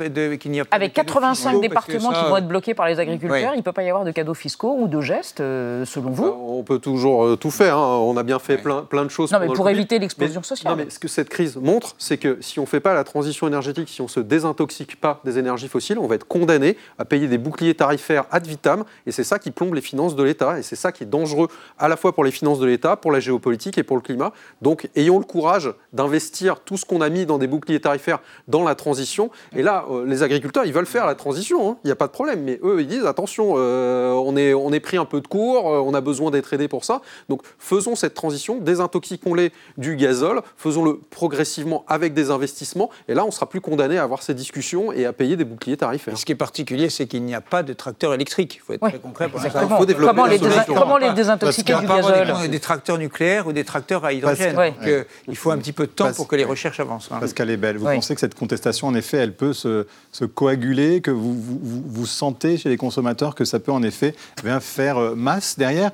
n'y a, pas Avec 85 départements qui vont être bloqués par les agriculteurs, il ne peut pas y avoir de cadeaux fiscaux ou de gestes, euh, selon vous? Bah, On peut toujours euh, tout faire. Hein. On a bien fait plein, plein de choses. Non, mais pour éviter l'explosion sociale. Non, mais ce que cette crise montre, c'est que si on ne fait pas la transition énergétique, si on ne se désintoxique pas des énergies fossiles, on va être condamné à payer des boucliers tarifaires ad vitam. Et c'est ça qui plombe les finances de l'État. Et c'est ça qui est dangereux à la fois pour les finances de l'État, pour la géopolitique et pour le climat. Donc ayons le courage d'investir tout ce qu'on a mis dans des boucliers tarifaires dans la transition. Et là, euh, les agriculteurs, ils veulent faire la transition, hein. il n'y a pas de problème. Mais eux, ils disent, attention, euh, on, est, on est pris un peu de cours, euh, on a besoin d'être aidé pour ça. Donc faisons cette transition, désintoxiquons-les du gazole, faisons-le progressivement avec des investissements. Et là, on sera plus condamné à avoir ces discussions et à payer des boucliers tarifaires. ce qui est particulier, c'est qu'il n'y a pas de tracteurs électriques. Il faut être très concret pour ça. Il faut développer comment, les comment les désintoxiquer du gazole Des tracteurs nucléaires ou des tracteurs à hydrogène. Donc, il faut un petit peu de temps pour que les recherches avancent. Hein. Pascal Ebel, vous pensez que cette contestation, en effet, elle peut se, coaguler, que vous, vous, sentez chez les consommateurs que ça peut en effet faire euh, masse derrière?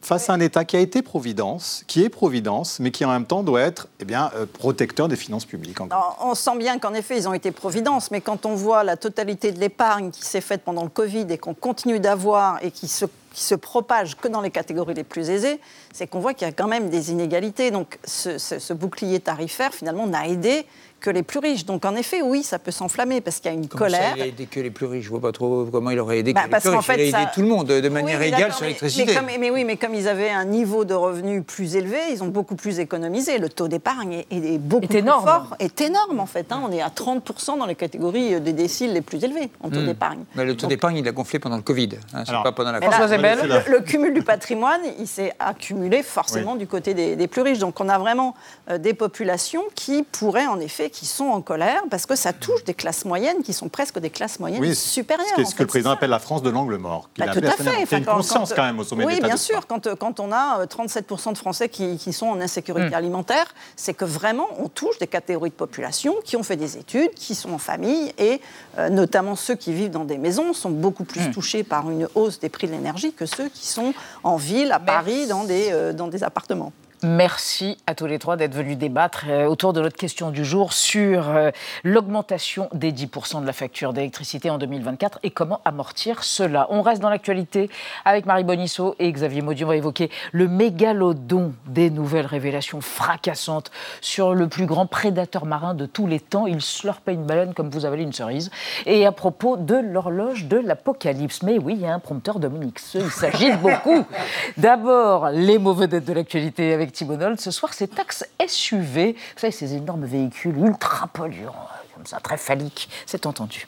Face à un État qui a été Providence, qui est Providence, mais qui en même temps doit être eh bien, euh, protecteur des finances publiques. on sent bien qu'en effet, ils ont été Providence, mais quand on voit la totalité de l'épargne qui s'est faite pendant le Covid et qu'on continue d'avoir et qui se qui se propage que dans les catégories les plus aisées, c'est qu'on voit qu'il y a quand même des inégalités. Donc ce, ce bouclier tarifaire, finalement, n'a aidé que les plus riches. Donc en effet, oui, ça peut s'enflammer parce qu'il y a une colère. Ça, il a aidé que les plus riches? Je vois pas trop comment il aurait aidé bah, que les plus riches. il a aidé tout le monde de manière égale sur l'électricité. Mais, mais, oui, mais comme ils avaient un niveau de revenus plus élevé, ils ont beaucoup plus économisé. Le taux d'épargne est, beaucoup plus énorme. fort. Est énorme en fait. Hein. On est à 30% dans les catégories des déciles les plus élevés en taux hmm. d'épargne. le taux d'épargne, il a gonflé pendant le Covid. Hein, pas pendant la François le, le, cumul du patrimoine, il s'est accumulé forcément du côté des, des, plus riches. Donc on a vraiment euh, des populations qui pourraient en effet, qui sont en colère parce que ça touche des classes moyennes qui sont presque des classes moyennes supérieures. C'est ce que, le président appelle la France de l'angle mort. Bah, tout à fait. Il y a une conscience quand, même au sommet Oui, bien sûr. Quand, quand, on a 37% euh, de Français qui, qui sont en insécurité mm. alimentaire, c'est que vraiment on touche des catégories de population qui ont fait des études, qui sont en famille et euh, notamment ceux qui vivent dans des maisons sont beaucoup plus mm. touchés par une hausse des prix de l'énergie que ceux qui sont en ville, à Paris, dans des, euh, dans des appartements. Merci à tous les trois d'être venus débattre euh, autour de notre question du jour sur euh, l'augmentation des 10% de la facture d'électricité en 2024 et comment amortir cela. On reste dans l'actualité avec Marie Bonisseau et Xavier Maudy. On va évoquer le mégalodon des nouvelles révélations fracassantes sur le plus grand prédateur marin de tous les temps. Il slurpait une baleine comme vous avalez une cerise. Et à propos de l'horloge de l'apocalypse. Mais oui, il y a un prompteur Dominique Il s'agit beaucoup. D'abord, les mauvais dettes de l'actualité avec ce soir, ces taxes SUV, vous savez, ces énormes véhicules ultra polluants, comme ça, très phalliques, c'est entendu.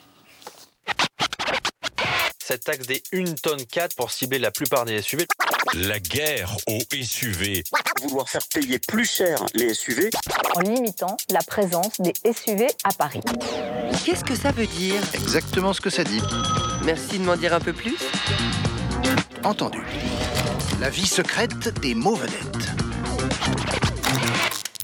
Cette taxe des 1 tonne 4 pour cibler la plupart des SUV. La guerre aux SUV. Vouloir faire payer plus cher les SUV. En limitant la présence des SUV à Paris. Qu'est-ce que ça veut dire? Exactement ce que ça dit. Merci de m'en dire un peu plus. Entendu. La vie secrète des mauvaisettes.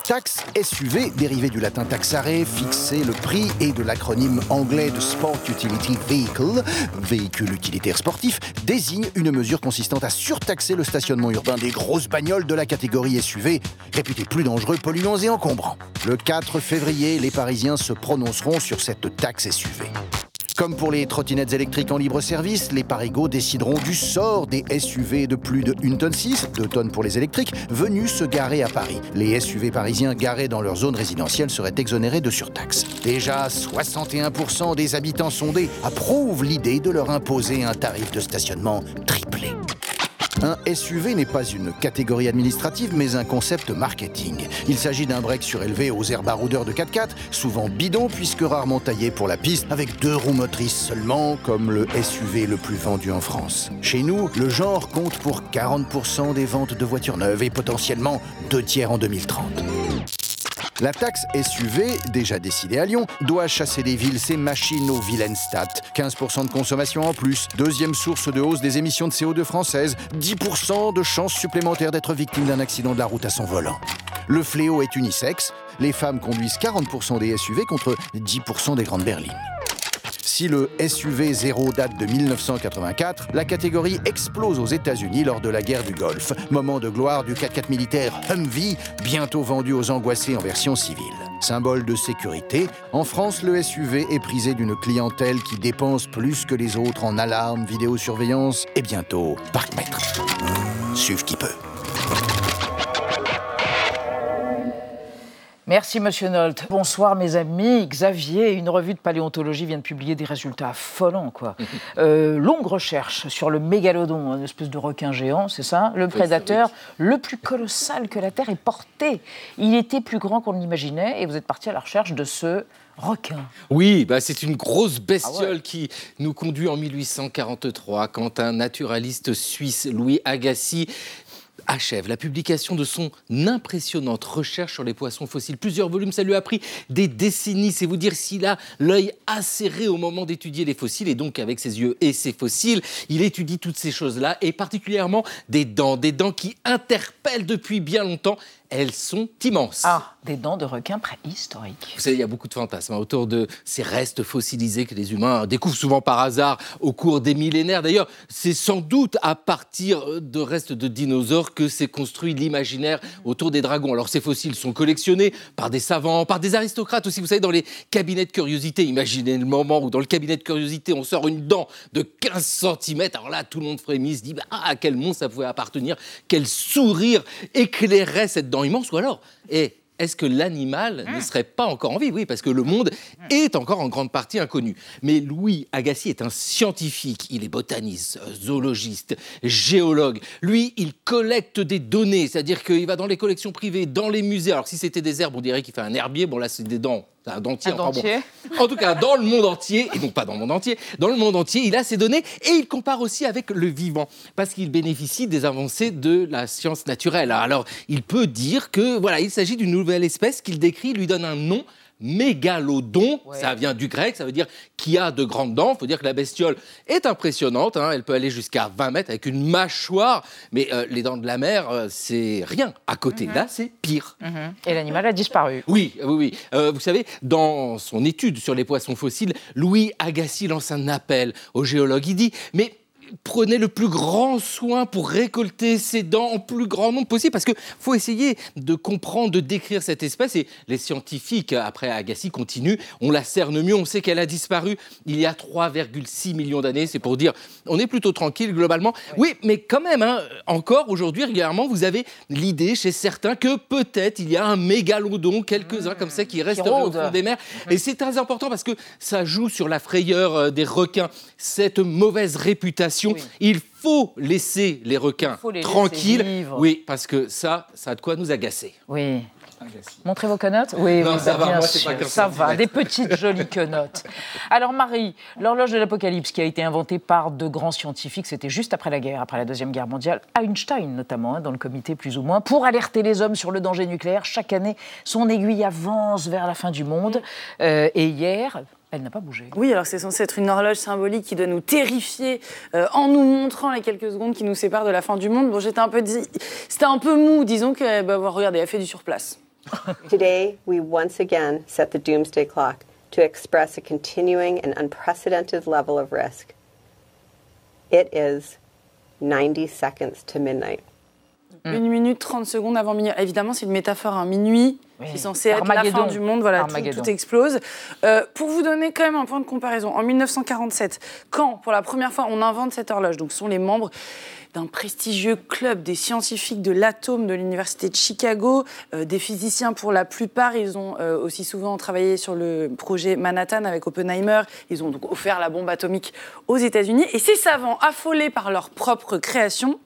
Taxe SUV, dérivé du latin taxare, fixer le prix, et de l'acronyme anglais de Sport Utility Vehicle, véhicule utilitaire sportif, désigne une mesure consistant à surtaxer le stationnement urbain des grosses bagnoles de la catégorie SUV, réputés plus dangereux, polluants et encombrants. Le 4 février, les Parisiens se prononceront sur cette taxe SUV. Comme pour les trottinettes électriques en libre service, les Parigots décideront du sort des SUV de plus de 1 tonne 6, 2 tonnes pour les électriques, venus se garer à Paris. Les SUV parisiens garés dans leur zone résidentielle seraient exonérés de surtaxe. Déjà, 61% des habitants sondés approuvent l'idée de leur imposer un tarif de stationnement triplé. Un SUV n'est pas une catégorie administrative, mais un concept marketing. Il s'agit d'un break surélevé aux airs baroudeurs de 4x4, souvent bidon puisque rarement taillé pour la piste, avec deux roues motrices seulement, comme le SUV le plus vendu en France. Chez nous, le genre compte pour 40% des ventes de voitures neuves et potentiellement deux tiers en 2030. La taxe SUV, déjà décidée à Lyon, doit chasser des villes ces machines aux vilaines stats. 15% de consommation en plus, deuxième source de hausse des émissions de CO2 françaises, 10% de chances supplémentaires d'être victime d'un accident de la route à son volant. Le fléau est unisexe, les femmes conduisent 40% des SUV contre 10% des grandes berlines. Si le SUV 0 date de 1984, la catégorie explose aux États-Unis lors de la guerre du Golfe. Moment de gloire du 4x4 militaire Humvee, bientôt vendu aux angoissés en version civile. Symbole de sécurité, en France, le SUV est prisé d'une clientèle qui dépense plus que les autres en alarmes, vidéosurveillance et bientôt parc-mètre. Suive qui peut. Merci, monsieur Nolte. Bonsoir, mes amis. Xavier, une revue de paléontologie vient de publier des résultats affolants, quoi. Euh, longue recherche sur le mégalodon, une espèce de requin géant, c'est ça? Le prédateur le plus colossal que la Terre ait porté. Il était plus grand qu'on ne l'imaginait et vous êtes parti à la recherche de ce requin. Oui, bah c'est une grosse bestiole qui nous conduit en 1843 quand un naturaliste suisse, Louis Agassiz, achève la publication de son impressionnante recherche sur les poissons fossiles. Plusieurs volumes, ça lui a pris des décennies. C'est vous dire s'il a l'œil acéré au moment d'étudier les fossiles, et donc avec ses yeux et ses fossiles, il étudie toutes ces choses-là, et particulièrement des dents, des dents qui interpellent depuis bien longtemps elles sont immenses. Ah, des dents de requin préhistoriques. Vous savez, il y a beaucoup de fantasmes autour de ces restes fossilisés que les humains découvrent souvent par hasard au cours des millénaires. D'ailleurs, c'est sans doute à partir de restes de dinosaures que s'est construit l'imaginaire autour des dragons. Alors, ces fossiles sont collectionnés par des savants, par des aristocrates aussi. Vous savez, dans les cabinets de curiosité, imaginez le moment où dans le cabinet de curiosité, on sort une dent de 15 cm. Alors là, tout le monde frémit, se dit bah, à quel monde ça pouvait appartenir, quel sourire éclairait cette dent? Immense, ou alors, et est-ce que l'animal ne serait pas encore en vie? Oui, parce que le monde est encore en grande partie inconnu. Mais Louis Agassiz est un scientifique. Il est botaniste, zoologiste, géologue. Lui, il collecte des données, c'est-à-dire qu'il va dans les collections privées, dans les musées. Alors, si c'était des herbes, on dirait qu'il fait un herbier. Bon, là, c'est des dents un dentier. En tout cas, dans le monde entier, et donc pas dans le monde entier, dans le monde entier, il a ces données et il compare aussi avec le vivant, parce qu'il bénéficie des avancées de la science naturelle. Alors, il peut dire que voilà, il s'agit d'une nouvelle espèce qu'il décrit, lui donne un nom mégalodon, ça vient du grec, ça veut dire qui a de grandes dents. Il faut dire que la bestiole est impressionnante, hein. elle peut aller jusqu'à 20 mètres avec une mâchoire, mais euh, les dents de la mer, euh, c'est rien à côté. Mhm. Là, c'est pire. Mhm. Et l'animal a disparu. Oui, oui, oui. Euh, vous savez, dans son étude sur les poissons fossiles, Louis Agassiz lance un appel aux géologues. Il dit, mais prenez le plus grand soin pour récolter ces dents en plus grand nombre possible, parce qu'il faut essayer de comprendre, de décrire cette espèce. Et les scientifiques, après Agassi, continuent. On la cerne mieux, on sait qu'elle a disparu il y a 3,6 millions d'années. C'est pour dire, on est plutôt tranquille globalement. Oui, mais quand même, hein, encore aujourd'hui, régulièrement, vous avez l'idée chez certains que peut-être il y a un mégalodon, quelques-uns comme ça, qui resteraient au fond des mers. Et c'est très important parce que ça joue sur la frayeur euh, des requins, cette mauvaise réputation il faut laisser les requins tranquilles. oui, parce que ça, ça a de quoi nous agacer. Oui. Montrez vos quenottes Oui, ça va, bien sûr. ça va, des petites jolies quenottes. Alors Marie, l'horloge de l'Apocalypse qui a été inventée par de grands scientifiques, c'était juste après la guerre, après la Deuxième Guerre mondiale, Einstein notamment, hein, dans le comité plus ou moins, pour alerter les hommes sur le danger nucléaire. Chaque année, son aiguille avance vers la fin du monde. Euh, et hier, elle n'a pas bougé. Oui, alors c'est censé être une horloge symbolique qui doit nous terrifier euh, en nous montrant les quelques secondes qui nous séparent de la fin du monde. Bon, j'étais un peu, c'était un peu mou, disons que, bah, regardez, elle a fait du surplace. Today, we once again set the doomsday clock to express a continuing and unprecedented level of risk. It is 90 seconds to midnight. Une minute 30 secondes avant minuit. Évidemment, c'est une métaphore. Un minuit, c'est censé être la fin du monde. Voilà, tout, explose. Euh, pour vous donner quand même un point de comparaison, en 1947, quand pour la première fois on invente cette horloge, donc ce sont les membres d'un prestigieux club des scientifiques de l'atome de l'université de Chicago, euh, des physiciens pour la plupart. Ils ont euh, aussi souvent travaillé sur le projet Manhattan avec Oppenheimer. Ils ont donc offert la bombe atomique aux États-Unis. Et ces savants, affolés par leur propre création,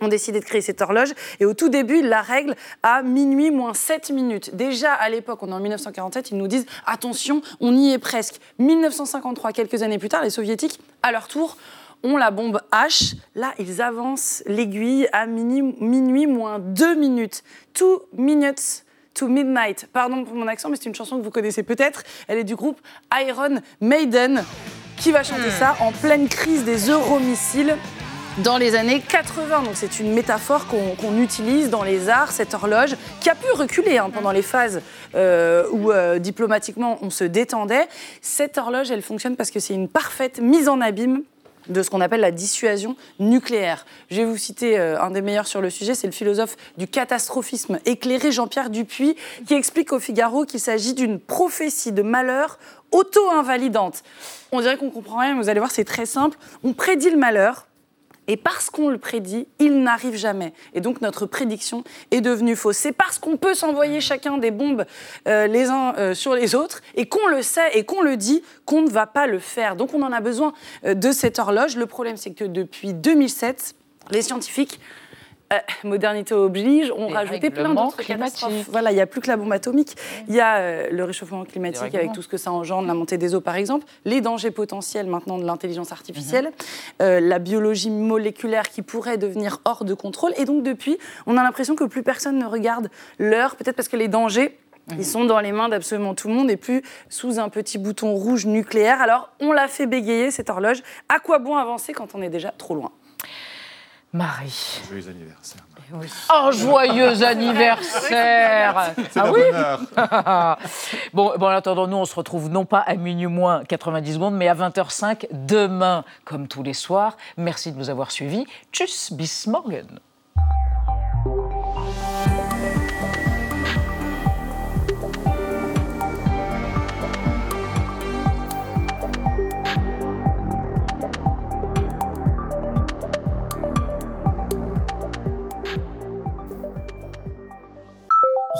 ont décidé de créer cette horloge. Et au tout début, la règle à minuit moins 7 minutes. Déjà à l'époque, on est en 1947, ils nous disent attention, on y est presque. 1953, quelques années plus tard, les soviétiques, à leur tour, ont la bombe H. Là, ils avancent l'aiguille à minuit, moins 2 minutes. Two minutes to Midnight. Pardon pour mon accent, mais c'est une chanson que vous connaissez peut-être. Elle est du groupe Iron Maiden. Qui va chanter hmm. ça en pleine crise des euromissiles dans les années 80. Donc c'est une métaphore qu'on utilise dans les arts, cette horloge, qui a pu reculer hein, pendant les phases euh, où euh, diplomatiquement on se détendait. Cette horloge, elle fonctionne parce que c'est une parfaite mise en abîme de ce qu'on appelle la dissuasion nucléaire. Je vais vous citer euh, un des meilleurs sur le sujet, c'est le philosophe du catastrophisme éclairé Jean-Pierre Dupuis, qui explique au Figaro qu'il s'agit d'une prophétie de malheur auto-invalidante. On dirait qu'on comprend rien, mais vous allez voir, c'est très simple. On prédit le malheur, et parce qu'on le prédit, il n'arrive jamais. Et donc notre prédiction est devenue fausse. C'est parce qu'on peut s'envoyer chacun des bombes euh, les uns euh, sur les autres et qu'on le sait et qu'on le dit qu'on ne va pas le faire. Donc on en a besoin euh, de cette horloge. Le problème, c'est que depuis 2007, les scientifiques euh, modernité oblige, on rajoutait plein d'autres catastrophes. Voilà, il n'y a plus que la bombe atomique. Il y a euh, le réchauffement climatique avec tout ce que ça engendre, la montée des eaux par exemple, les dangers potentiels maintenant de l'intelligence artificielle, mhm. euh, la biologie moléculaire qui pourrait devenir hors de contrôle. Et donc depuis, on a l'impression que plus personne ne regarde l'heure, peut-être parce que les dangers Ils mhm. sont dans les mains d'absolument tout le monde et plus sous un petit bouton rouge nucléaire. Alors, on l'a fait bégayer, cette horloge. À quoi bon avancer quand on est déjà trop loin? Marie. Joyeux anniversaire. Oh, joyeux anniversaire ah oui bon, bon, en attendant, nous, on se retrouve non pas à minuit moins 90 secondes, mais à 20h05 demain, comme tous les soirs. Merci de nous avoir suivis. Tchuss, bis morgen.